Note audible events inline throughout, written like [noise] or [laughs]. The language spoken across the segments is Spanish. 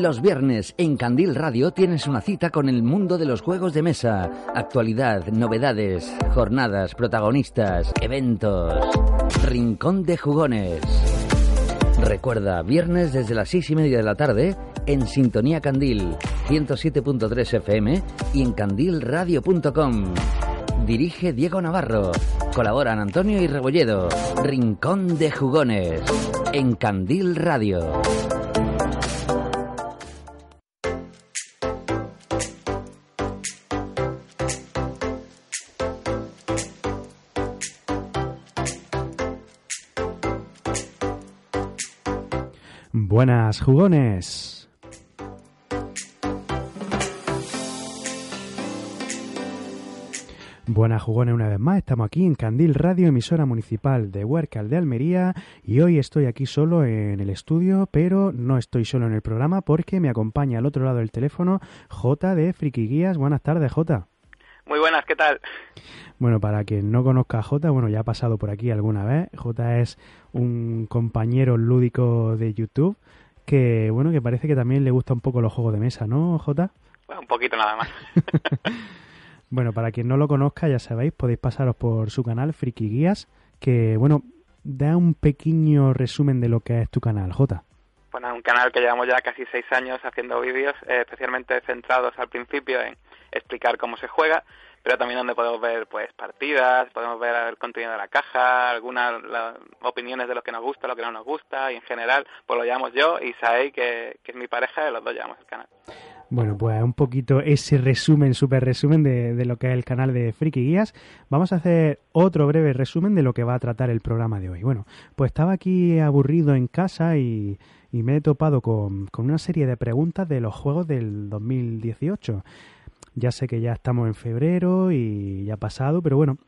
Los viernes en Candil Radio tienes una cita con el mundo de los juegos de mesa, actualidad, novedades, jornadas, protagonistas, eventos. Rincón de Jugones. Recuerda, viernes desde las seis y media de la tarde en Sintonía Candil, 107.3 FM y en candilradio.com. Dirige Diego Navarro. Colaboran Antonio y Rebolledo. Rincón de Jugones. En Candil Radio. Buenas jugones. Buenas jugones una vez más, estamos aquí en Candil Radio, emisora municipal de Huércal de Almería y hoy estoy aquí solo en el estudio, pero no estoy solo en el programa porque me acompaña al otro lado del teléfono J de Friki Guías. Buenas tardes, J. Muy buenas, ¿qué tal? Bueno, para quien no conozca a J, bueno, ya ha pasado por aquí alguna vez. J es un compañero lúdico de YouTube que, bueno, que parece que también le gusta un poco los juegos de mesa, ¿no, J? Bueno, un poquito nada más. [laughs] [laughs] bueno, para quien no lo conozca, ya sabéis, podéis pasaros por su canal Friki Guías, que, bueno, da un pequeño resumen de lo que es tu canal, J. Bueno, un canal que llevamos ya casi seis años haciendo vídeos, eh, especialmente centrados al principio en explicar cómo se juega, pero también donde podemos ver pues partidas, podemos ver el contenido de la caja, algunas opiniones de lo que nos gusta, lo que no nos gusta, y en general pues lo llamamos yo y Saei, que, que es mi pareja, y los dos llamamos el canal. Bueno, pues un poquito ese resumen, súper resumen de, de, lo que es el canal de Friki Guías. Vamos a hacer otro breve resumen de lo que va a tratar el programa de hoy. Bueno, pues estaba aquí aburrido en casa y, y me he topado con, con una serie de preguntas de los juegos del 2018. Ya sé que ya estamos en febrero y ya ha pasado, pero bueno,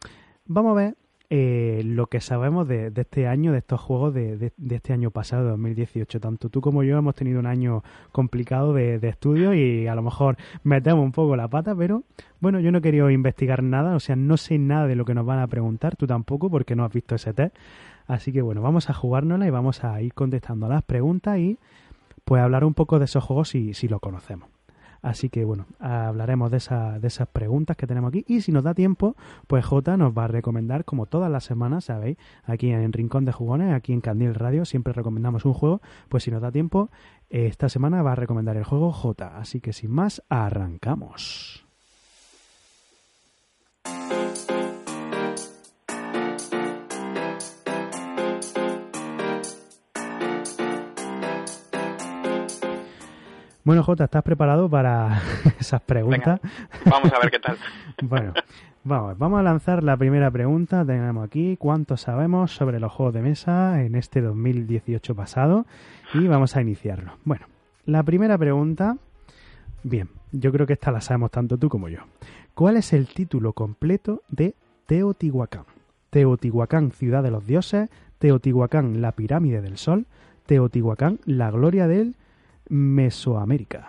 vamos a ver eh, lo que sabemos de, este año, de estos juegos de, este año pasado, 2018. Tanto tú como yo hemos tenido un año complicado de, estudio y a lo mejor metemos un poco la pata, pero bueno, yo no he querido investigar nada, o sea, no sé nada de lo que nos van a preguntar, tú tampoco, porque no has visto ese test. Así que bueno, vamos a jugárnosla y vamos a ir contestando las preguntas y pues hablar un poco de esos juegos si, si lo conocemos. Así que bueno, hablaremos de, esa, de esas preguntas que tenemos aquí y si nos da tiempo, pues J nos va a recomendar, como todas las semanas, ¿sabéis? Aquí en Rincón de Jugones, aquí en Candil Radio, siempre recomendamos un juego, pues si nos da tiempo, esta semana va a recomendar el juego J. Así que sin más, arrancamos. Bueno, Jota, ¿estás preparado para [laughs] esas preguntas? Venga, vamos a ver qué tal. [laughs] bueno, vamos, vamos a lanzar la primera pregunta. Tenemos aquí cuánto sabemos sobre los juegos de mesa en este 2018 pasado y vamos a iniciarlo. Bueno, la primera pregunta, bien, yo creo que esta la sabemos tanto tú como yo. ¿Cuál es el título completo de Teotihuacán? Teotihuacán, ciudad de los dioses, Teotihuacán, la pirámide del sol, Teotihuacán, la gloria del Mesoamérica.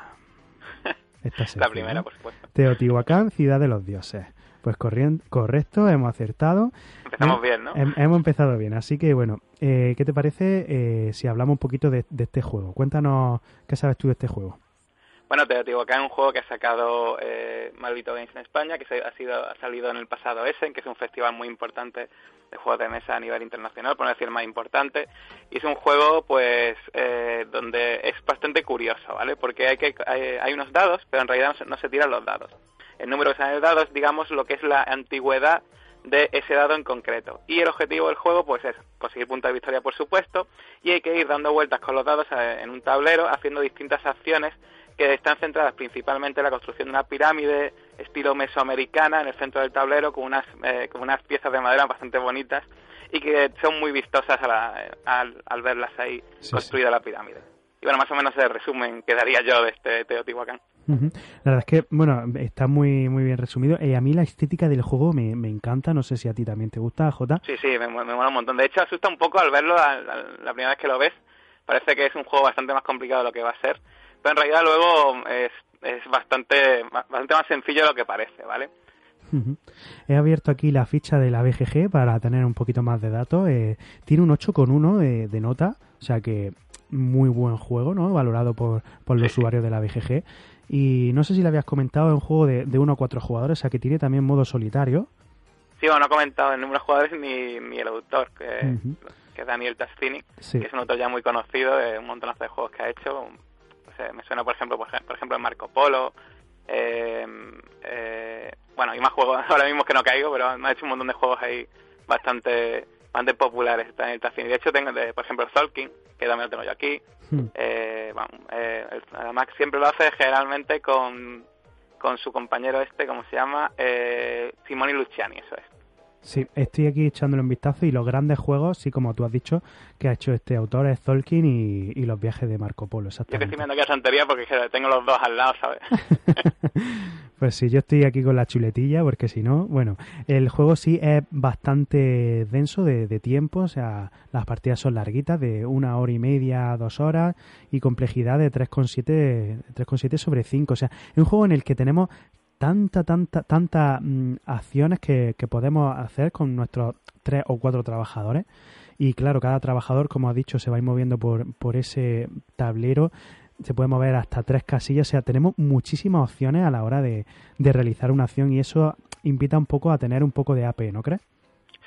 [laughs] Esta es la primera, por supuesto. Teotihuacán, ciudad de los dioses. Pues correcto, hemos acertado. Empezamos bien, ¿no? Hemos empezado bien, así que bueno, eh, ¿qué te parece eh, si hablamos un poquito de, de, este juego? Cuéntanos qué sabes tú de este juego. Bueno, Teotihuacán es un juego que ha sacado eh, Maldito Games en España, que se, ha, sido, ha salido en el pasado Essen, que es un festival muy importante de juegos de mesa a nivel internacional, por no decir más importante. Y es un juego, pues, eh, donde es bastante curioso, ¿vale? Porque hay, que, hay, hay unos dados, pero en realidad no se, no se tiran los dados. El número que salen los dados, digamos, lo que es la antigüedad de ese dado en concreto. Y el objetivo del juego pues es conseguir puntos de victoria por supuesto y hay que ir dando vueltas con los dados eh, en un tablero haciendo distintas acciones que están centradas principalmente en la construcción de una pirámide estilo mesoamericana en el centro del tablero con unas, eh, con unas piezas de madera bastante bonitas y que son muy vistosas al, verlas ahí construida la pirámide. Y bueno, más o menos el resumen que daría yo de este Teotihuacán. La verdad es que, bueno, está muy muy bien resumido. y eh, a mí la estética del juego me, me, encanta. No sé si a ti también te gusta, Jota. Sí, sí, me, mola un montón. De hecho, asusta un poco al verlo la primera vez que lo ves. Parece que es un juego bastante más complicado de lo que va a ser. Pero en realidad luego es, es bastante, bastante más sencillo de lo que parece, ¿vale? He abierto aquí la ficha de la BGG para tener un poquito más de datos. Eh, tiene un 8,1 de, de nota, o sea que muy buen juego, ¿no? Valorado por, por los usuarios de la BGG. Y no sé si le habías comentado, es un juego de, de uno a cuatro jugadores, o sea que tiene también modo solitario. Sí, bueno, no he comentado el número de jugadores ni, ni el autor, que, que es Daniel Tastini, que es un autor ya muy conocido de un montón de juegos que ha hecho. Me suena, por ejemplo, por, ejemplo, en Marco Polo. Eh, eh, bueno, hay más juegos [laughs] ahora mismo que no caigo, pero me ha hecho un montón de juegos ahí bastante bastante populares Daniel Tastini. De hecho, tengo, por ejemplo, Tolkien, que también lo tengo yo aquí. Hmm. Eh, eh, además, siempre lo hace generalmente con, con su compañero este, ¿cómo se llama? Eh, Simone Luciani, eso es. Sí, estoy aquí echándole un vistazo y los grandes juegos, sí, como tú has dicho, que ha hecho este autor es Tolkien y, los viajes de Marco Polo, exactamente. Yo que estoy viendo aquí a Santería porque tengo los dos al lado, ¿sabes? [laughs] pues sí, yo estoy aquí con la chuletilla porque si no, bueno, el juego sí es bastante denso de, de tiempo, o sea, las partidas son larguitas, de una hora y media, dos horas y complejidad de 3,7 sobre 5, o sea, es un juego en el que tenemos tanta, tanta, tanta mm, acciones que, que, podemos hacer con nuestros tres o cuatro trabajadores. Y claro, cada trabajador, como ha dicho, se va a ir moviendo por, por ese tablero. Se puede mover hasta tres casillas. O sea, tenemos muchísimas opciones a la hora de, de realizar una acción y eso invita un poco a tener un poco de AP, ¿no crees?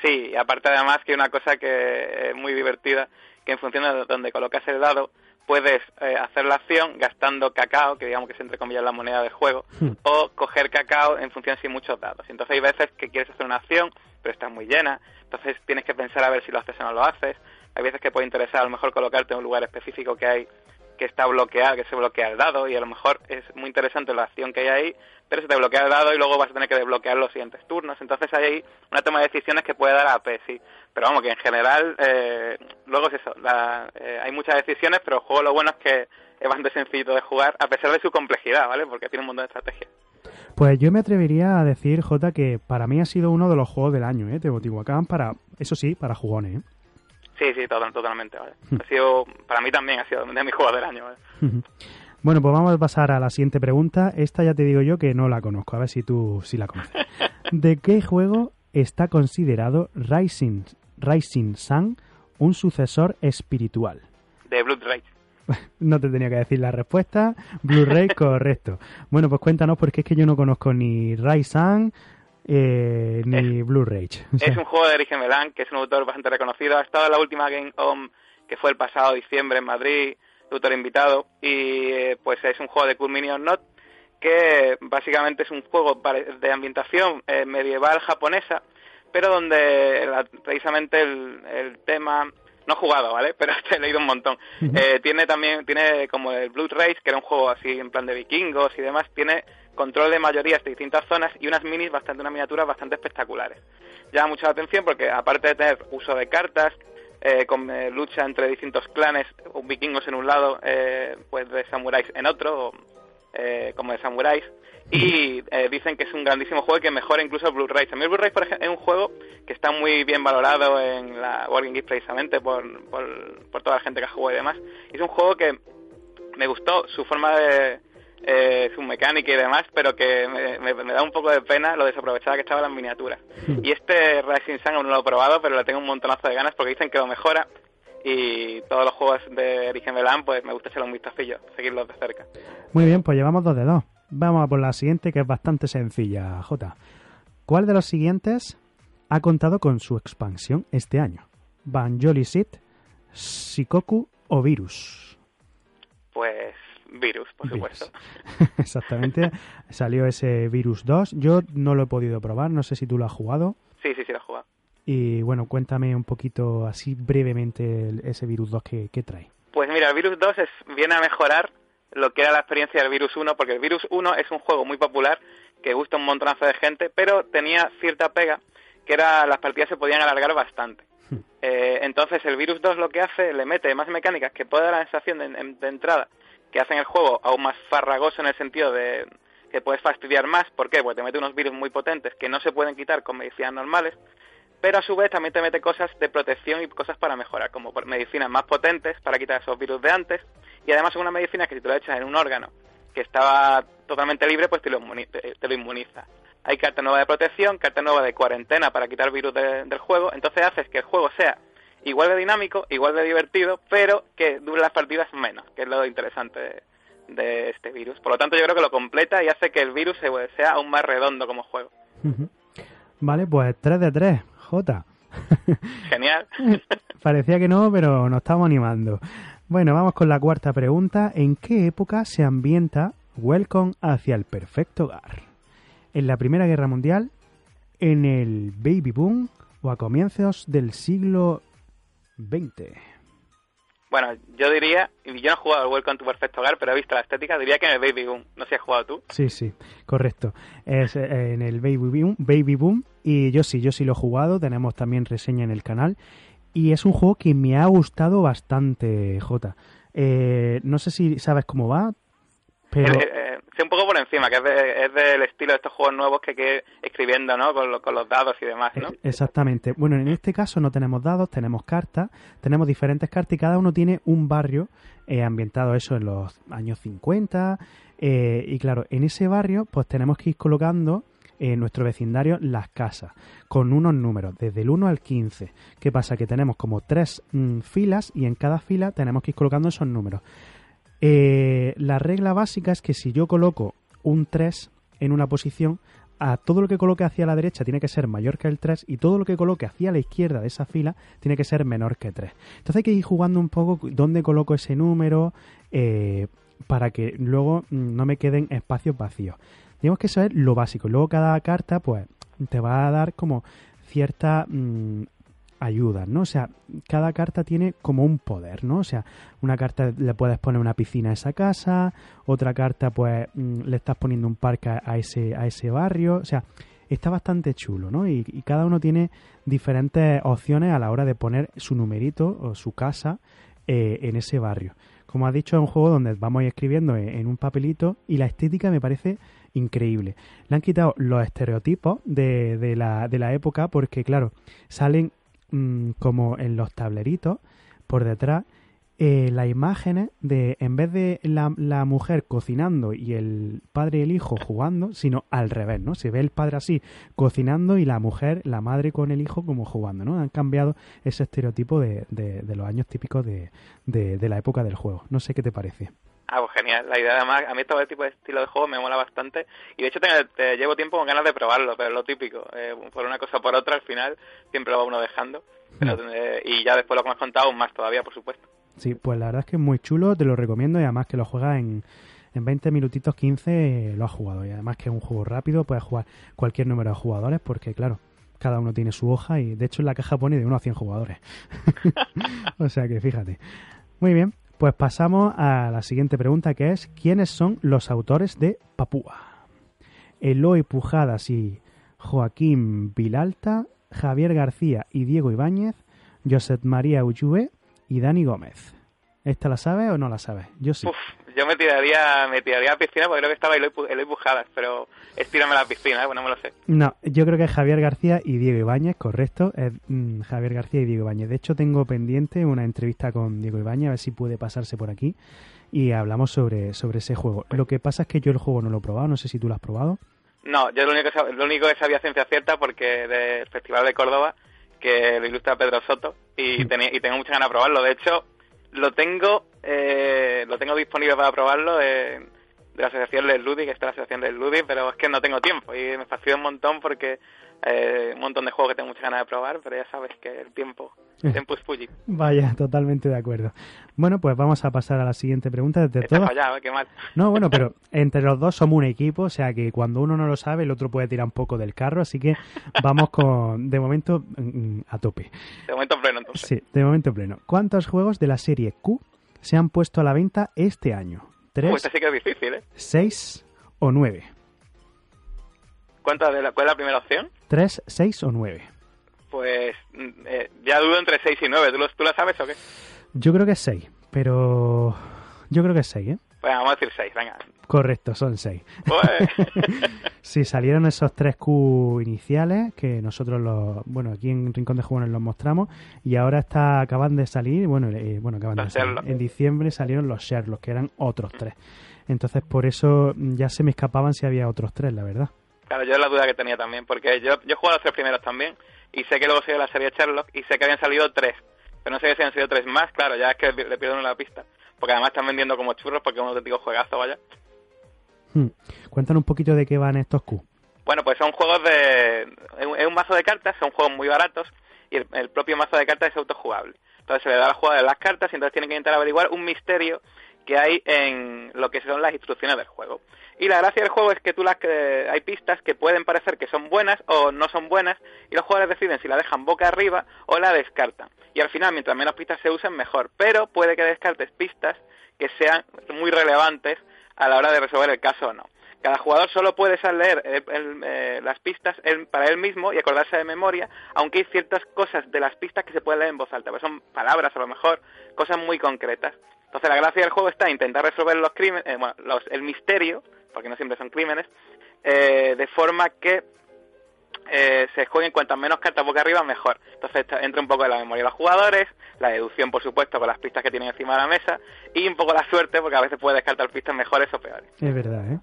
Sí, aparte además que una cosa que es muy divertida, que en función de donde colocas el dado, puedes eh, hacer la acción gastando cacao, que digamos que es entre comillas la moneda del juego, hmm. o coger cacao en función de muchos datos. Entonces hay veces que quieres hacer una acción, pero está muy llena, entonces tienes que pensar a ver si lo haces o no lo haces. Hay veces que puede interesar a lo mejor colocarte en un lugar específico que hay que está bloqueado, que se bloquea el dado y a lo mejor es muy interesante la acción que hay ahí, pero se te bloquea el dado y luego vas a tener que desbloquear los siguientes turnos. Entonces hay ahí una toma de decisiones que puede dar a P, sí. Pero vamos, que en general, eh, luego es eso, eh, hay muchas decisiones, pero el juego lo bueno es que es bastante sencillo de jugar, a pesar de su complejidad, ¿vale? Porque tiene un montón de estrategias. Pues yo me atrevería a decir, Jota, que para mí ha sido uno de los juegos del año, ¿eh? Teotihuacán, para, eso sí, para jugones, ¿eh? Sí, sí, totalmente, ¿vale? Ha sido, para mí también ha sido de mis juegos del año, Bueno, pues vamos a pasar a la siguiente pregunta. Esta ya te digo yo que no la conozco, a ver si tú sí la conoces. [laughs] ¿De qué juego está considerado Rising, Rising Sun un sucesor espiritual? De Blu-ray. [laughs] no te tenía que decir la respuesta. Blu-ray, [laughs] correcto. Bueno, pues cuéntanos porque es que yo no conozco ni Rising eh, ni Blu-ray. Es un juego de Eric Melan, que es un autor bastante reconocido. Ha estado en la última Game On, que fue el pasado diciembre en Madrid, autor invitado. Y eh, pues es un juego de Cool Minion Not, que básicamente es un juego de ambientación eh, medieval japonesa, pero donde precisamente el, tema no he jugado, ¿vale? [laughs] Pero he leído un montón. eh, tiene también, tiene como el Blood Race, que era un juego así en plan de vikingos y demás, tiene control de mayorías de distintas zonas y unas minis bastante, unas miniaturas bastante espectaculares. Llama mucha atención porque aparte de tener uso de cartas, eh, con eh, lucha entre distintos clanes, vikingos en un lado, eh, pues de samuráis en otro, como de samuráis, y dicen que es un grandísimo juego y que mejora incluso el Blu-ray. A mí el Blu-ray, es un juego que está muy bien valorado en la World Game precisamente por, por, por toda la gente que ha jugado y demás. Es un juego que me gustó su forma de eh, su mecánica y demás, pero que me, da un poco de pena lo desaprovechada que estaba las miniaturas. Hmm. Y este Rising Sun aún no lo he probado, pero le tengo un montonazo de ganas porque dicen que lo mejora y todos los juegos de Origen Melan, pues me gusta echarle un vistacillo, seguirlos de cerca. Muy bien, pues llevamos dos de dos. Vamos a por la siguiente, que es bastante sencilla, J. ¿Cuál de los siguientes ha contado con su expansión este año? ¿Banjoli Sit, Shikoku o Virus? Pues Virus, por supuesto. [laughs] Exactamente. Salió ese Virus 2. Yo no lo he podido probar, no sé si tú lo has jugado. Sí, sí, sí, lo he jugado. Y bueno, cuéntame un poquito así brevemente ese Virus 2 que, trae. Pues mira, el Virus 2 es, viene a mejorar lo que era la experiencia del Virus 1, porque el Virus 1 es un juego muy popular que gusta un montonazo de gente, pero tenía cierta pega, que era las partidas se podían alargar bastante. Eh, entonces el Virus 2 lo que hace, le mete más mecánicas que puede dar la sensación de, entrada que hacen el juego aún más farragoso en el sentido de que puedes fastidiar más. ¿Por qué? Porque te mete unos virus muy potentes que no se pueden quitar con medicinas normales, pero a su vez también te mete cosas de protección y cosas para mejorar, como medicinas más potentes para quitar esos virus de antes, y además una medicina que si tú lo echas en un órgano que estaba totalmente libre, pues te te lo inmuniza hay carta nueva de protección, carta nueva de cuarentena para quitar virus del juego, entonces haces que el juego sea igual de dinámico, igual de divertido, pero que dure las partidas menos, que es lo interesante de, este virus. Por lo tanto, yo creo que lo completa y hace que el virus sea aún más redondo como juego. Vale, pues 3 de 3, J. [laughs] Genial. [laughs] Parecía que no, pero nos estamos animando. Bueno, vamos con la cuarta pregunta. ¿En qué época se ambienta Welcome hacia el perfecto hogar? en la Primera Guerra Mundial, en el Baby Boom o a comienzos del siglo XX? Bueno, yo diría, y yo no he jugado al Welcome to Perfect Hogar, pero he visto la estética, diría que en el Baby Boom. No sé si has jugado tú. Sí, sí, correcto. Es eh, en el Baby Boom, Baby Boom, y yo sí, yo sí lo he jugado, tenemos también reseña en el canal, y es un juego que me ha gustado bastante, Jota. Eh, no sé si sabes cómo va, pero... Eh, Sí, un poco por encima, que es, del estilo de estos juegos nuevos que hay que escribiendo, ¿no? Con, los dados y demás, ¿no? Exactamente. Bueno, en este caso no tenemos dados, tenemos cartas, tenemos diferentes cartas y cada uno tiene un barrio eh, ambientado eso en los años 50. Eh, y claro, en ese barrio pues tenemos que ir colocando en nuestro vecindario las casas con unos números, desde el 1 al 15. ¿Qué pasa? Que tenemos como tres mm, filas y en cada fila tenemos que ir colocando esos números. Eh, la regla básica es que si yo coloco un 3 en una posición, a todo lo que coloque hacia la derecha tiene que ser mayor que el 3 y todo lo que coloque hacia la izquierda de esa fila tiene que ser menor que 3. Entonces hay que ir jugando un poco dónde coloco ese número eh, para que luego mm, no me queden espacios vacíos. Tenemos que saber lo básico. Luego cada carta pues te va a dar como cierta mm, ayudas, ¿no? O sea, cada carta tiene como un poder, ¿no? O sea, una carta le puedes poner una piscina a esa casa, otra carta pues mm, le estás poniendo un parque a ese, a ese barrio, o sea, está bastante chulo, ¿no? Y, cada uno tiene diferentes opciones a la hora de poner su numerito o su casa eh, en ese barrio. Como has dicho, es un juego donde vamos a ir escribiendo en, un papelito y la estética me parece increíble. Le han quitado los estereotipos de, de, la, de la época porque, claro, salen Mm, como en los tableritos, por detrás, eh, las imágenes de, en vez de la, la, mujer cocinando y el padre y el hijo jugando, sino al revés, ¿no? Se ve el padre así cocinando y la mujer, la madre con el hijo como jugando, ¿no? Han cambiado ese estereotipo de, de, de los años típicos de, de, la época del juego. No sé qué te parece. Ah, pues genial. La idea además, a mí todo este tipo de estilo de juego me mola bastante. Y de hecho te, llevo tiempo con ganas de probarlo, pero es lo típico. Eh, por una cosa o por otra, al final siempre lo va uno dejando. Mm. y ya después lo que me has contado, más todavía, por supuesto. Sí, pues la verdad es que es muy chulo, te lo recomiendo y además que lo juegas en, en 20 minutitos 15 lo has jugado. Y además que es un juego rápido, puedes jugar cualquier número de jugadores porque, claro, cada uno tiene su hoja y de hecho en la caja pone de 1 a 100 jugadores. [laughs] o sea que fíjate. Muy bien, pues pasamos a la siguiente pregunta que es ¿quiénes son los autores de Papúa? Eloy Pujadas y Joaquín Vilalta, Javier García y Diego Ibáñez, Josep María Ullue y Dani Gómez. ¿Esta la sabes o no la sabes? Yo sí. Yo me tiraría, me tiraría a la piscina porque creo que estaba Eloy, Eloy Pujadas, pero estírame a la piscina, bueno, no me lo sé. No, yo creo que es Javier García y Diego Ibáñez, correcto. Es mm, Javier García y Diego Ibáñez. De hecho, tengo pendiente una entrevista con Diego Ibáñez, a ver si puede pasarse por aquí y hablamos sobre, sobre ese juego. Lo que pasa es que yo el juego no lo he probado, no sé si tú lo has probado. No, yo lo único, que, lo único que sabía ciencia cierta porque del Festival de Córdoba, que lo ilustra Pedro Soto, y, tenía, y tengo muchas ganas de probarlo. De hecho, lo tengo eh, lo tengo disponible para probarlo de, de la asociación Les Ludi, que está la asociación Les Ludi, pero es que no tengo tiempo y me fastidia un montón porque eh, un montón de juegos que tengo muchas ganas de probar, pero ya sabes que el tiempo, el tiempo es Fuji. [laughs] Vaya, totalmente de acuerdo. Bueno, pues vamos a pasar a la siguiente pregunta. De todo... fallado, qué mal. [laughs] No, bueno, pero [laughs] entre los dos somos un equipo, o sea que cuando uno no lo sabe, el otro puede tirar un poco del carro, así que vamos con, de momento, mm, a tope. De momento pleno, entonces. Sí, de momento pleno. ¿Cuántos juegos de la serie Q se han puesto a la venta este año? ¿Tres? Pues sí que es difícil, ¿eh? ¿Seis o nueve? ¿Cuántas de la, ¿Cuál es la primera opción? ¿Tres, seis o nueve? Pues mm, eh, ya dudo entre 6 y 9. ¿Tú lo, ¿Tú lo sabes o qué? Yo creo que es 6, pero yo creo que es 6, ¿eh? Vamos a decir 6, venga. Correcto, son 6. Pues... [laughs] sí, salieron esos 3 Q iniciales que nosotros los, bueno, aquí en Rincón de Jugones los mostramos y ahora está acaban de salir, bueno, eh, bueno, acaban de salir. En diciembre salieron los Sherlock, que eran otros 3. Entonces, por eso ya se me escapaban si había otros 3, la verdad. Claro, yo es la duda que tenía también, porque yo, yo he jugado los tres primeros también y sé que luego salió la serie Sherlock y sé que habían salido tres, pero no sé si habían salido tres más, claro, ya es que le pierdo la pista porque además están vendiendo como churros porque es un auténtico juegazo, vaya. Hmm. Cuéntanos un poquito de qué van estos Q. Bueno, pues son juegos de... Es un mazo de cartas, son juegos muy baratos y el, propio mazo de cartas es autojugable. Entonces se le da la jugada de las cartas y entonces tienen que intentar averiguar un misterio que hay en lo que son las instrucciones del juego. Y la gracia del juego es que tú las que hay pistas que pueden parecer que son buenas o no son buenas y los jugadores deciden si la dejan boca arriba o la descartan. Y al final, mientras menos pistas se usen, mejor. Pero puede que descartes pistas que sean muy relevantes a la hora de resolver el caso o no. Cada jugador solo puede leer eh, las pistas para él mismo y acordarse de memoria, aunque hay ciertas cosas de las pistas que se pueden leer en voz alta, pues son palabras a lo mejor, cosas muy concretas. Entonces la gracia del juego está en intentar resolver los crímenes, eh, bueno, el misterio porque no siempre son crímenes, eh, de forma que eh, se jueguen cuantas menos cartas boca arriba, mejor. Entonces entra un poco de la memoria de los jugadores, la deducción, por supuesto, con las pistas que tienen encima de la mesa, y un poco la suerte, porque a veces puede descartar pistas mejores o peores. Es verdad, ¿eh?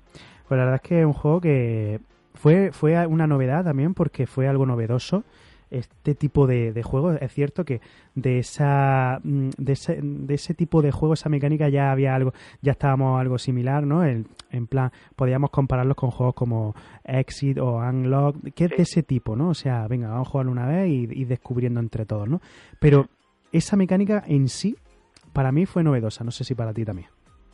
Pues la verdad es que es un juego que fue, fue una novedad también, porque fue algo novedoso este tipo de, de juegos. Es cierto que de esa mm, de ese, de ese tipo de juegos, esa mecánica ya había algo, ya estábamos algo similar, ¿no? En, en plan, podíamos compararlos con juegos como Exit o Unlock, que es de ese tipo, ¿no? O sea, venga, vamos a jugarlo una vez y, y descubriendo entre todos, ¿no? Pero esa mecánica en sí, para mí fue novedosa, no sé si para ti también.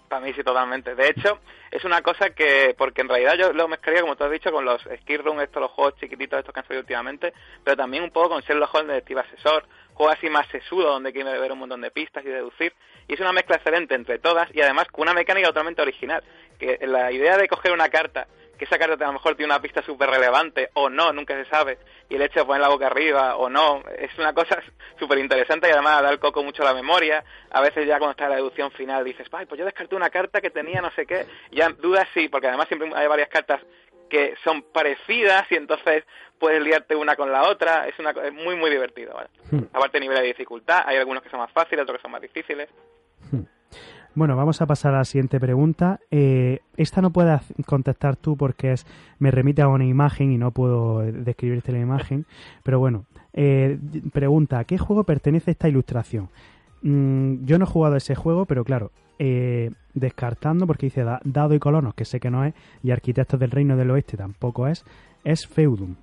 Para mí sí, totalmente. De hecho, es una cosa que, porque en realidad yo lo mezclaría, como tú has dicho, con los skill estos, los juegos chiquititos estos que han salido últimamente, pero también un poco con Sherlock Holmes de Steve Asesor, juegos así más sesudo, donde quiere ver un montón de pistas y deducir, y es una mezcla excelente entre todas, y además con una mecánica totalmente original, que la idea de coger una carta que esa carta a lo mejor tiene una pista súper relevante o no, nunca se sabe, y el hecho de poner la boca arriba o no, es una cosa [laughs] súper interesante y además da el coco mucho a la memoria. A veces ya cuando está la deducción final dices, Ay, pues yo descarté una carta que tenía no sé qué, ya dudas sí, porque además siempre hay varias cartas que son parecidas y entonces puedes liarte una con la otra, es una muy muy divertido, ¿vale? Hmm. Aparte nivel de dificultad, hay algunos que son más fáciles, otros que son más difíciles. Bueno, vamos a pasar a la siguiente pregunta. Eh, esta no puedes contestar tú porque es me remite a una imagen y no puedo describirte la imagen. Pero bueno, eh, pregunta, ¿a qué juego pertenece esta ilustración? Mm, yo no he jugado ese juego, pero claro, eh, descartando, porque dice Dado y Colonos, que sé que no es, y Arquitectos del Reino del Oeste tampoco es, es Feudum.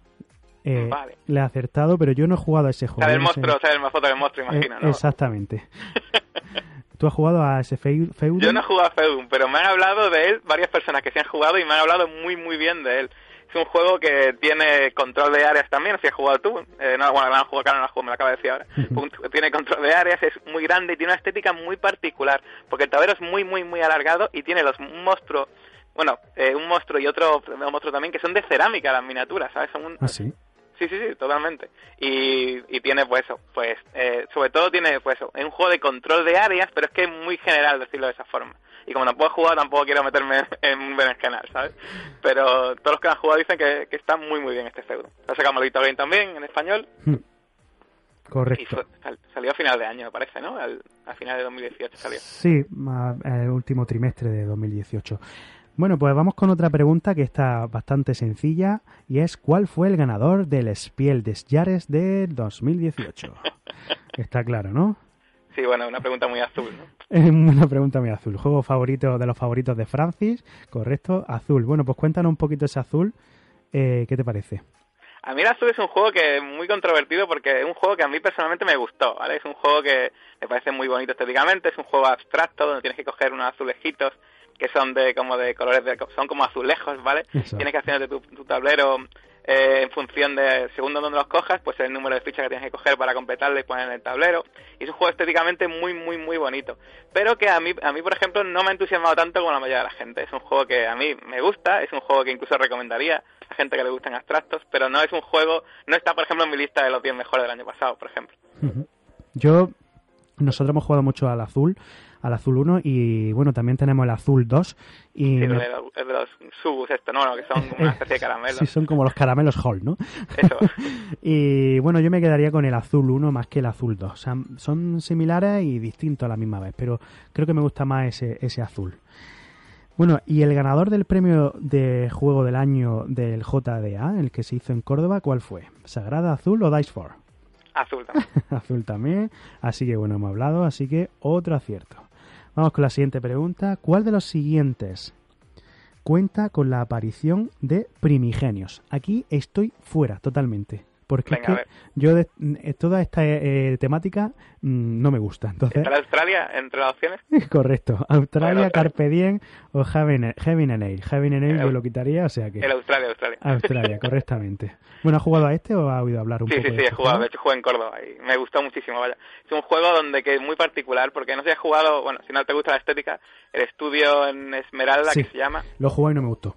vale. Le he acertado, pero yo no he jugado a ese juego. el monstruo, o sea, el foto del monstruo, imagino, ¿no? Exactamente. [laughs] ¿Tú has jugado a ese Feudum? Yo no he jugado a Feudum, pero me han hablado de él varias personas que se han jugado y me han hablado muy, muy bien de él. Es un juego que tiene control de áreas también, si has jugado tú. Eh, no, bueno, han jugado, no me lo acaba de decir ahora. tiene control de áreas, es muy grande y tiene una estética muy particular, porque el tablero es muy, muy, muy alargado y tiene los monstruos bueno, eh, un monstruo y otro monstruo también que son de cerámica las miniaturas, ¿sabes? Son un, ¿Ah, sí? Sí, sí, sí, totalmente. Y, y tiene, pues eso, pues, eh, sobre todo tiene, pues eso, es un juego de control de áreas, pero es que es muy general decirlo de esa forma. Y como no puedo jugar, tampoco quiero meterme [laughs] en un berenjenal, ¿sabes? Pero todos los que han jugado dicen que, que está muy, muy bien este feudo. Lo sacamos Malito Game también, en español. Hmm. Correcto. Y salió a final de año, me parece, ¿no? Al, a final de 2018 salió. Sí, el último trimestre de 2018. Bueno, pues vamos con otra pregunta que está bastante sencilla y es ¿cuál fue el ganador del Spiel des Jahres de 2018? [laughs] está claro, ¿no? Sí, bueno, una pregunta muy azul, ¿no? [laughs] una pregunta muy azul. Juego favorito de los favoritos de Francis, correcto, azul. Bueno, pues cuéntanos un poquito ese azul. Eh, ¿Qué te parece? A mí el azul es un juego que es muy controvertido porque es un juego que a mí personalmente me gustó, ¿vale? Es un juego que me parece muy bonito estéticamente, es un juego abstracto donde tienes que coger unos azulejitos que son de como de colores de, son como azulejos, ¿vale? Tienes que hacer de tu, tablero eh, en función de, segundo donde los cojas, pues el número de fichas que tienes que coger para completarle y poner en el tablero. Y es un juego estéticamente muy, muy, muy bonito. Pero que a mí, a mí, por ejemplo, no me ha entusiasmado tanto como la mayoría de la gente. Es un juego que a mí me gusta, es un juego que incluso recomendaría a gente que le gustan abstractos, pero no es un juego, no está, por ejemplo, en mi lista de los 10 mejores del año pasado, por ejemplo. Yo, nosotros hemos jugado mucho al azul al azul 1 y bueno, también tenemos el azul 2. Y sí, de, los subus esto, ¿no? Que son una [laughs] especie de caramelos. sí, son como los caramelos Hall, ¿no? Eso. [laughs] y bueno, yo me quedaría con el azul 1 más que el azul 2. O sea, son similares y distintos a la misma vez, pero creo que me gusta más ese, ese azul. Bueno, y el ganador del premio de juego del año del JDA, el que se hizo en Córdoba, ¿cuál fue? ¿Sagrada Azul o Dice 4? Azul también. [laughs] Azul también. Así que bueno, hemos hablado, así que otro acierto. Vamos con la siguiente pregunta. ¿Cuál de los siguientes cuenta con la aparición de primigenios? Aquí estoy fuera totalmente. Porque yo de, eh, toda esta eh, temática mm, no me gusta. Entonces, ¿Entre Australia entre las opciones? [laughs] Correcto. Australia, Carpe Diem o Heaven, Heaven and Ale. Heaven and Ale yo lo quitaría, o sea que... El Australia, Australia. Australia, correctamente. Bueno, ¿has jugado a este o has oído hablar un sí, poco Sí, sí, sí, he jugado. De hecho, jugué en Córdoba y me gustó muchísimo, vaya. Es un juego donde que es muy particular porque no se ha jugado, bueno, si no te gusta la estética, el estudio en Esmeralda, que se llama... lo jugué y no me gustó.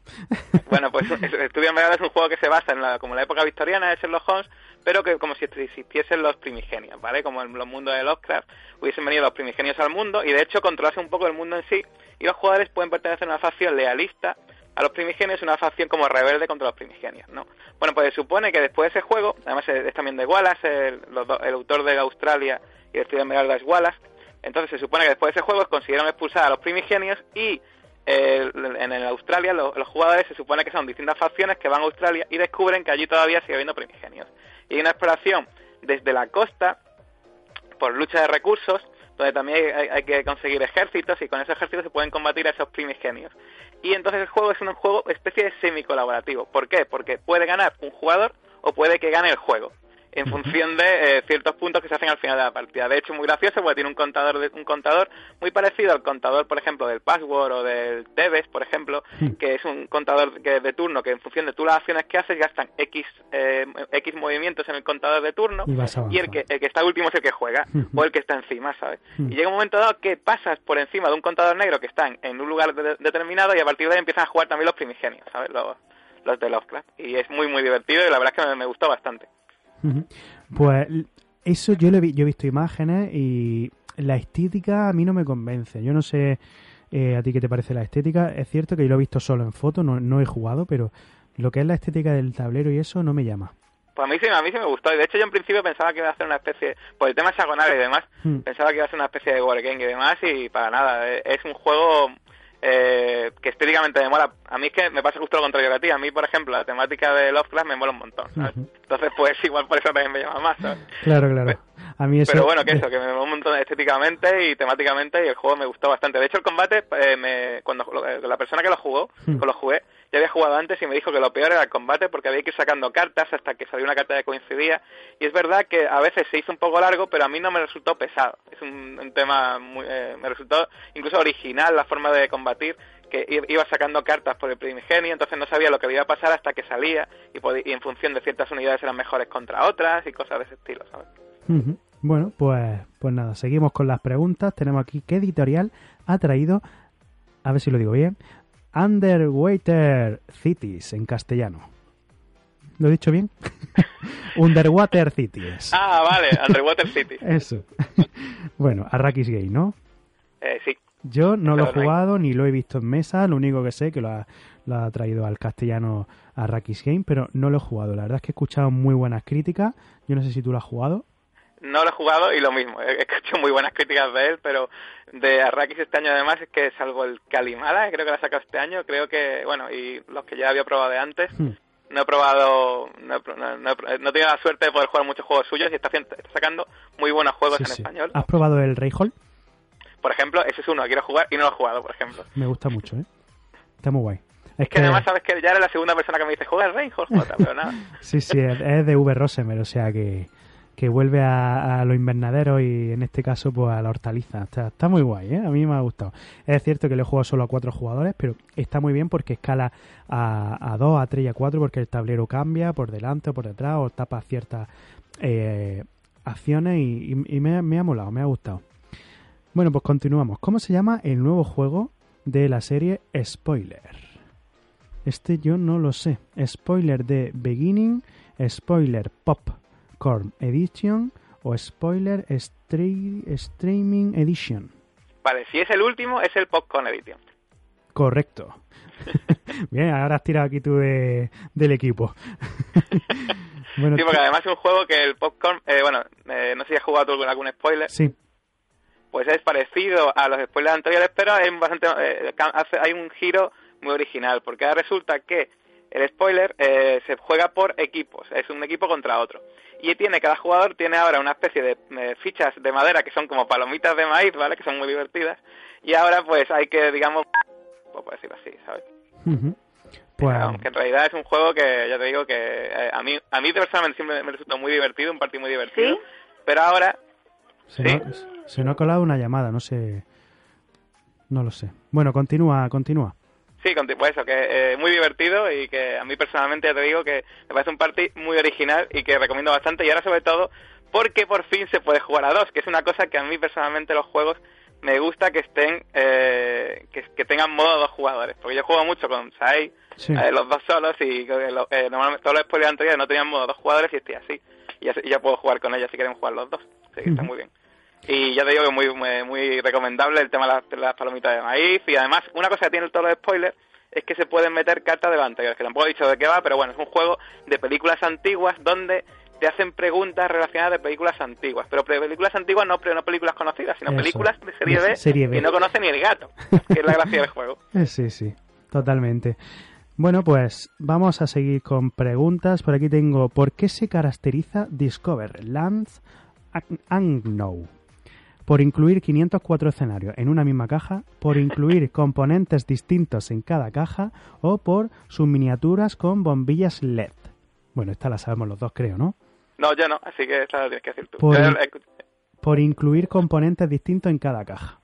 Bueno, pues [laughs] el estudio Esmeralda es un juego que se basa en la, como la época victoriana de Sherlock Holmes, pero que como si existiesen los primigenios, ¿vale? Como en los mundos de Lovecraft hubiesen venido los primigenios al mundo y de hecho controlase un poco el mundo en sí y los jugadores pueden pertenecer a una facción lealista a los primigenios, una facción como rebelde contra los primigenios, ¿no? Bueno, pues se supone que después de ese juego, además es también de Wallace, el, autor de Australia y el estudio de es Wallace, entonces se supone que después de ese juego consiguieron expulsar a los primigenios y en el Australia los, jugadores se supone que son distintas facciones que van a Australia y descubren que allí todavía sigue habiendo primigenios. Y hay una exploración desde la costa por lucha de recursos, donde también hay, que conseguir ejércitos y con esos ejércitos se pueden combatir a esos primigenios. Y entonces el juego es un juego especie de semi-colaborativo. ¿Por qué? Porque puede ganar un jugador o puede que gane el juego en función de eh, ciertos puntos que se hacen al final de la partida. De hecho, muy gracioso porque tiene un contador de, un contador muy parecido al contador, por ejemplo, del password o del Tebes, por ejemplo, que es un contador que de turno que en función de tú las acciones que haces gastan X eh, X movimientos en el contador de turno y, el que el que está último es el que juega o el que está encima, ¿sabes? Y llega un momento dado que pasas por encima de un contador negro que está en, un lugar determinado y a partir de ahí empiezan a jugar también los primigenios, ¿sabes? Los, los de Lovecraft. Y es muy, muy divertido y la verdad es que me gustó bastante. Pues eso yo, lo he, yo he visto imágenes y la estética a mí no me convence. Yo no sé eh, a ti qué te parece la estética. Es cierto que yo lo he visto solo en foto, no, no he jugado, pero lo que es la estética del tablero y eso no me llama. Pues a mí sí, a mí sí me gustó. Y de hecho yo en principio pensaba que iba a ser una especie, por el tema hexagonal y demás, hmm. pensaba que iba a ser una especie de wargame y demás y para nada. Es un juego eh, que estéticamente me mola. A mí es que me pasa justo lo contrario que a ti. A mí, por ejemplo, la temática de Lovecraft me mola un montón, Entonces, pues [laughs] igual por eso también me llama más, Claro, claro. A mí eso... Pero bueno, que eso, que me mola un montón estéticamente y temáticamente y el juego me gustó bastante. De hecho, el combate, eh, me, cuando eh, la persona que lo jugó, hmm. lo jugué, ya había jugado antes y me dijo que lo peor era el combate porque había que ir sacando cartas hasta que salió una carta que coincidía. Y es verdad que a veces se hizo un poco largo, pero a mí no me resultó pesado. Es un, tema muy, eh, me resultó incluso original la forma de combatir que iba sacando cartas por el primigenio, entonces no sabía lo que iba a pasar hasta que salía y, en función de ciertas unidades eran mejores contra otras y cosas de ese estilo, ¿sabes? Bueno, pues, pues nada, seguimos con las preguntas. Tenemos aquí qué editorial ha traído, a ver si lo digo bien, Underwater Cities en castellano. ¿Lo he dicho bien? [laughs] Underwater Cities. Ah, vale, Underwater Cities. Eso. [laughs] bueno, Arrakis Gay, ¿no? Eh, sí. Yo no lo he jugado ni lo he visto en mesa, lo único que sé que lo ha, lo ha traído al castellano Arrakis Game, pero no lo he jugado. La verdad es que he escuchado muy buenas críticas. Yo no sé si tú lo has jugado. No lo he jugado y lo mismo, he escuchado muy buenas críticas de él, pero de Arrakis este año además es que salvo el Kalimala, creo que la ha sacado este año, creo que, bueno, y los que ya había probado de antes, hmm. no he probado, no, he, no, tenido la suerte de poder jugar muchos juegos suyos y está, sacando muy buenos juegos en español. ¿Has probado el Rayhol? Por ejemplo, ese es uno que quiero jugar y no lo he jugado, por ejemplo. Me gusta mucho, ¿eh? Está muy guay. Es que, además sabes que ya eres la segunda persona que me dice, juega el Rayhol, pero nada. [laughs] sí, sí, es de V. Rosemer, o sea que que vuelve a, los invernaderos y en este caso pues a la hortaliza. Está, muy guay, ¿eh? a mí me ha gustado. Es cierto que le he jugado solo a cuatro jugadores, pero está muy bien porque escala a, dos, a tres y a cuatro porque el tablero cambia por delante o por detrás o tapa ciertas eh, acciones y, me, me ha molado, me ha gustado. Bueno, pues continuamos. ¿Cómo se llama el nuevo juego de la serie Spoiler? Este yo no lo sé. Spoiler de Beginning, Spoiler Popcorn Edition o Spoiler Streaming Edition. Vale, si es el último, es el Popcorn Edition. Correcto. [laughs] Bien, ahora has tirado aquí tú del equipo. [laughs] bueno, sí, porque además es un juego que el Popcorn, eh, bueno, eh, no sé si has jugado tú con algún spoiler. Sí. Pues es parecido a los spoilers anteriores, pero hay, bastante, eh, hay un giro muy original, porque ahora resulta que el spoiler eh, se juega por equipos, es un equipo contra otro. Y tiene, cada jugador tiene ahora una especie de eh, fichas de madera que son como palomitas de maíz, ¿vale? Que son muy divertidas. Y ahora pues hay que, digamos, pues decirlo así, ¿sabes? Pues... Aunque en realidad es un juego que, ya te digo, que eh, a mí a mí personalmente siempre me resultó muy divertido, un partido muy divertido. Pero ahora... Se, ¿sí? se nos ha colado una llamada, no sé... No lo sé. Bueno, continúa, continúa. Sí, pues eso, que eh, muy divertido y que a mí personalmente ya te digo que me parece un party muy original y que recomiendo bastante. Y ahora sobre todo porque por fin se puede jugar a dos, que es una cosa que a mí personalmente los juegos me gusta que estén eh, que, tengan modo dos jugadores, porque yo juego mucho con Sai, eh, los dos solos y normalmente todos los spoilers anteriores no tenían modo dos jugadores y estoy así. Y ya, puedo jugar con ellos si quieren jugar los dos, así que está muy bien. Y ya te digo que muy, muy, recomendable el tema de las, palomitas de maíz. Y además, una cosa que tiene todos los spoilers es que se pueden meter cartas de anteriores, que tampoco he dicho de qué va, pero bueno, es un juego de películas antiguas donde te hacen preguntas relacionadas de películas antiguas. Pero películas antiguas no, no películas conocidas, sino películas de serie B, serie B, y no conoce ni el gato, [laughs] que es la gracia del juego. Sí, sí, totalmente. Bueno, pues vamos a seguir con preguntas. Por aquí tengo, ¿por qué se caracteriza Discover Lands Unknown? Por incluir 504 escenarios en una misma caja, por [laughs] incluir componentes distintos en cada caja o por sus miniaturas con bombillas LED. Bueno, esta la sabemos los dos, creo, ¿no? No, yo no, así que esta la tienes que decir tú. Por, incluir componentes distintos en cada caja.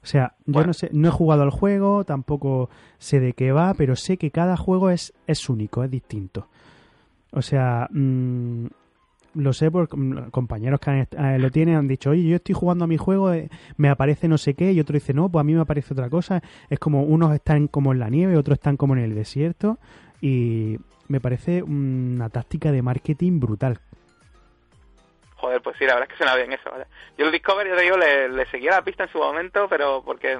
O sea, yo no sé, no he jugado al juego, tampoco sé de qué va, pero sé que cada juego es, es único, es distinto. O sea, mmm, lo sé por compañeros que eh, lo tienen, han dicho, oye, yo estoy jugando a mi juego, eh, me aparece no sé qué, y otro dice, no, pues a mí me aparece otra cosa. Es como unos están como en la nieve, otros están como en el desierto, y me parece una táctica de marketing brutal. Joder, pues sí, la verdad es que suena bien eso. ¿vale? Yo el Discovery, yo te digo, le, le seguía la pista en su momento, pero porque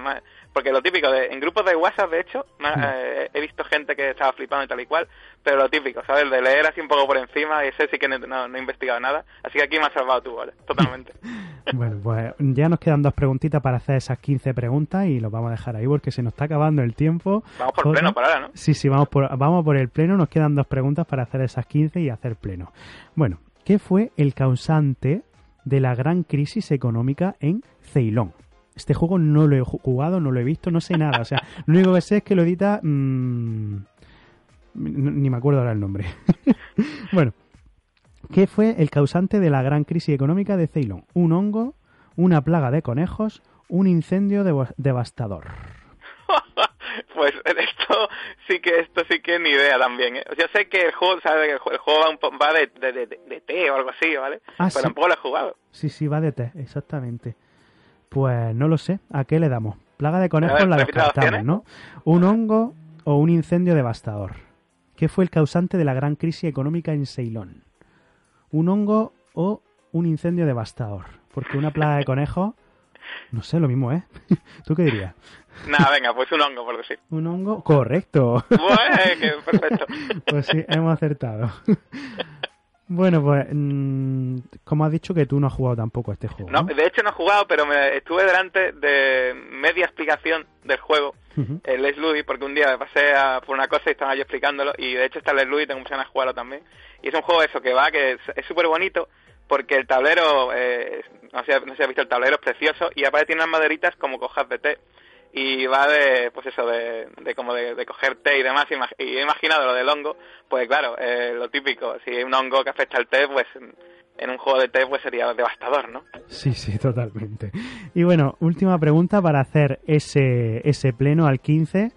porque lo típico, de, en grupos de WhatsApp, de hecho, mm. eh, he visto gente que estaba flipando y tal y cual, pero lo típico, ¿sabes? De leer así un poco por encima y ese sí que no, no, he investigado nada. Así que aquí me has salvado tú, ¿vale? Totalmente. [laughs] bueno, pues ya nos quedan dos preguntitas para hacer esas 15 preguntas y lo vamos a dejar ahí porque se nos está acabando el tiempo. Vamos por pleno para ahora, ¿no? Sí, sí, vamos por, vamos por el pleno. Nos quedan dos preguntas para hacer esas 15 y hacer pleno. Bueno, ¿qué fue el causante de la gran crisis económica en Ceilón? Este juego no lo he jugado, no lo he visto, no sé nada. O sea, [laughs] lo único que sé es que lo edita... Mm, ni me acuerdo ahora el nombre. [laughs] bueno, ¿qué fue el causante de la gran crisis económica de Ceilón? ¿Un hongo? ¿Una plaga de conejos? ¿Un incendio devastador? [laughs] pues sí que esto sí que ni idea también. ¿eh? Yo sé que el juego. Que el juego va, de, de, té o algo así, ¿vale? Ah, Pero tampoco lo he jugado. Sí, sí, va de té, exactamente. Pues no lo sé. ¿A qué le damos? Plaga de conejos la descartamos, ¿no? Un hongo o un incendio devastador. ¿Qué fue el causante de la gran crisis económica en Ceilón? ¿Un hongo o un incendio devastador? Porque una plaga de [laughs] conejos, no sé, lo mismo, ¿eh? [laughs] ¿Tú qué dirías? Nada, venga, pues un hongo, por decir. [laughs] ¿Un hongo? Correcto. Bueno, perfecto. [laughs] Pues sí, hemos acertado. Bueno, pues mm, como has dicho que tú no has jugado tampoco a este juego. No, de hecho no he jugado, pero me estuve delante de media explicación del juego, el Les Ludy, porque un día me pasé a, por una cosa y estaba yo explicándolo, y de hecho está el Les Ludy, tengo muchas ganas de jugarlo también. Y es un juego eso que va, que es súper bonito, porque el tablero, eh, no, sé, no sé si has visto el tablero, es precioso, y aparte tiene unas maderitas como cojas de té. y va de, pues eso, de, de como de, coger té y demás, y he imaginado lo del hongo, pues claro, eh, lo típico, si hay un hongo que afecta al té, pues en un juego de té pues sería devastador, ¿no? Sí, sí, totalmente. Y bueno, última pregunta para hacer ese, ese pleno al 15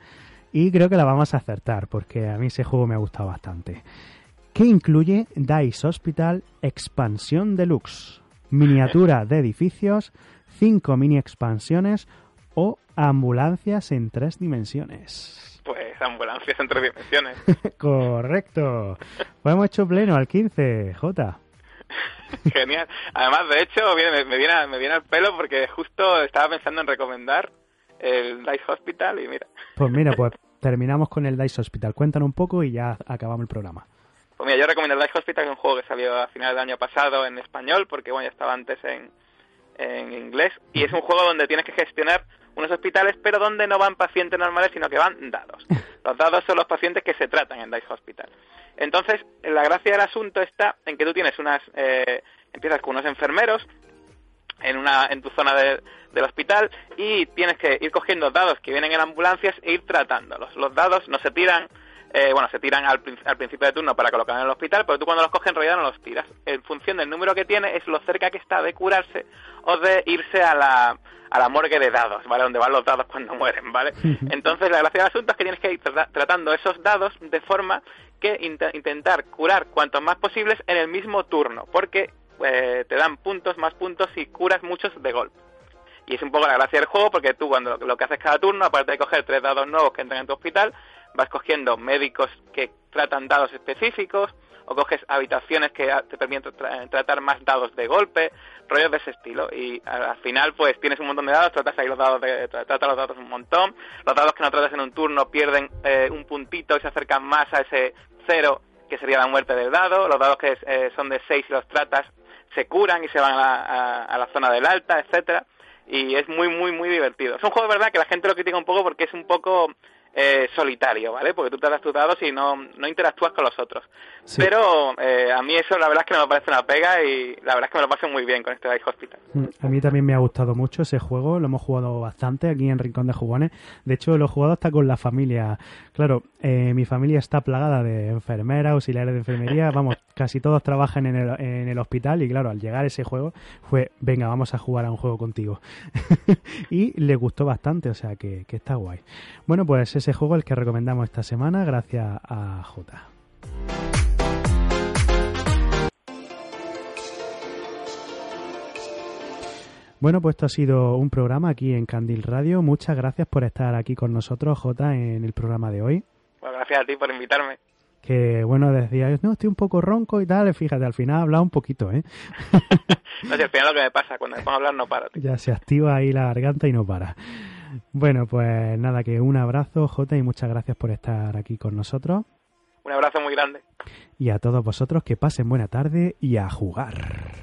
y creo que la vamos a acertar porque a mí ese juego me ha gustado bastante. ¿Qué incluye Dice Hospital Expansión Deluxe? Miniatura de edificios, cinco mini expansiones o ambulancias en tres dimensiones. Pues ambulancias en tres dimensiones. [laughs] Correcto. Pues hemos hecho pleno al 15, J. [laughs] Genial. Además, de hecho, me, viene, me viene al pelo porque justo estaba pensando en recomendar el Dice Hospital y mira. Pues mira, pues [laughs] terminamos con el Dice Hospital. Cuéntanos un poco y ya acabamos el programa. Pues mira, yo recomiendo el Dice Hospital, que es un juego que salió a finales del año pasado en español, porque bueno, ya estaba antes en, en inglés, y es un juego donde tienes que gestionar unos hospitales, pero donde no van pacientes normales, sino que van dados. [laughs] Los dados son los pacientes que se tratan en Dice Hospital. Entonces, la gracia del asunto está en que tú tienes unas, eh, empiezas con unos enfermeros en una, en tu zona del hospital y tienes que ir cogiendo dados que vienen en ambulancias e ir tratándolos. Los dados no se tiran, eh, bueno, se tiran al, al, principio de turno para colocar en el hospital, pero tú cuando los coges en realidad no los tiras. En función del número que tiene es lo cerca que está de curarse o de irse a la, a la morgue de dados, ¿vale? Donde van los dados cuando [laughs] mueren, ¿vale? Entonces la gracia del asunto es que tienes que ir tratando esos dados de forma que intentar curar cuantos más posibles en el mismo turno, porque eh, te dan puntos, más puntos y curas muchos de golpe. Y es un poco la gracia del juego porque tú cuando lo que haces cada turno, aparte de coger tres dados nuevos que entran en tu hospital, vas cogiendo médicos que tratan dados específicos, o coges habitaciones que te permiten tratar más dados de golpe, rollos de ese estilo. Y al final, pues tienes un montón de dados, tratas ahí los dados, de, tratas los dados un montón. Los dados que no tratas en un turno pierden eh, un puntito y se acercan más a ese cero que sería la muerte del dado. Los dados que eh, son de seis y los tratas se curan y se van a, la zona del alta, etcétera. Y es muy, muy, muy divertido. Es un juego, verdad, que la gente lo critica un poco porque es un poco eh, solitario, ¿vale? Porque tú te das tus dados y no, no interactúas con los otros. Pero eh, a mí eso la verdad es que no me parece una pega y la verdad es que me lo paso muy bien con este Dice Hospital. Mm, a mí también me ha gustado mucho ese juego, lo hemos jugado bastante aquí en Rincón de Jugones. De hecho, lo he jugado hasta con la familia. Claro, eh, mi familia está plagada de enfermeras, auxiliares de enfermería, [laughs] vamos, casi todos trabajan en el, en el hospital y claro, al llegar ese juego fue, venga, vamos a jugar a un juego contigo. [laughs] y le gustó bastante, o sea que, que está guay. Bueno, pues ese juego el que recomendamos esta semana gracias a J. Bueno, pues esto ha sido un programa aquí en Candil Radio. Muchas gracias por estar aquí con nosotros, J, en el programa de hoy. Bueno, gracias a ti por invitarme. Que bueno, decía, no, estoy un poco ronco y tal. Fíjate, al final ha hablado un poquito, ¿eh? [laughs] no sé, al final lo que me pasa, cuando me pongo a hablar no para. Ya se activa ahí la garganta y no para. Bueno, pues nada, que un abrazo, Jota, y muchas gracias por estar aquí con nosotros. Un abrazo muy grande. Y a todos vosotros que pasen buena tarde y a jugar.